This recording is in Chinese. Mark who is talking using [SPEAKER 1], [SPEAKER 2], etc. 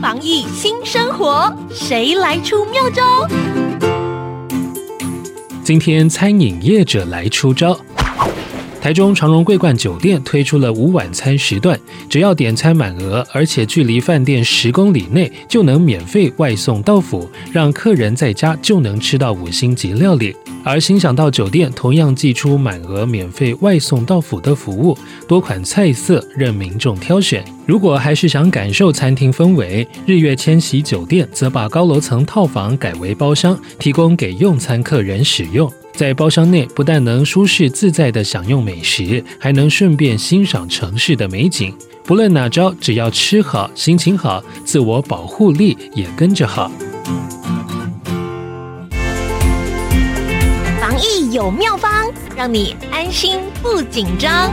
[SPEAKER 1] 防疫新生活，谁来出妙招？
[SPEAKER 2] 今天餐饮业者来出招。台中长荣桂冠酒店推出了午晚餐时段，只要点餐满额，而且距离饭店十公里内，就能免费外送到府，让客人在家就能吃到五星级料理。而欣赏到酒店同样祭出满额免费外送到府的服务，多款菜色任民众挑选。如果还是想感受餐厅氛围，日月千禧酒店则把高楼层套房改为包厢，提供给用餐客人使用。在包厢内，不但能舒适自在地享用美食，还能顺便欣赏城市的美景。不论哪招，只要吃好、心情好，自我保护力也跟着好。
[SPEAKER 1] 防疫有妙方，让你安心不紧张。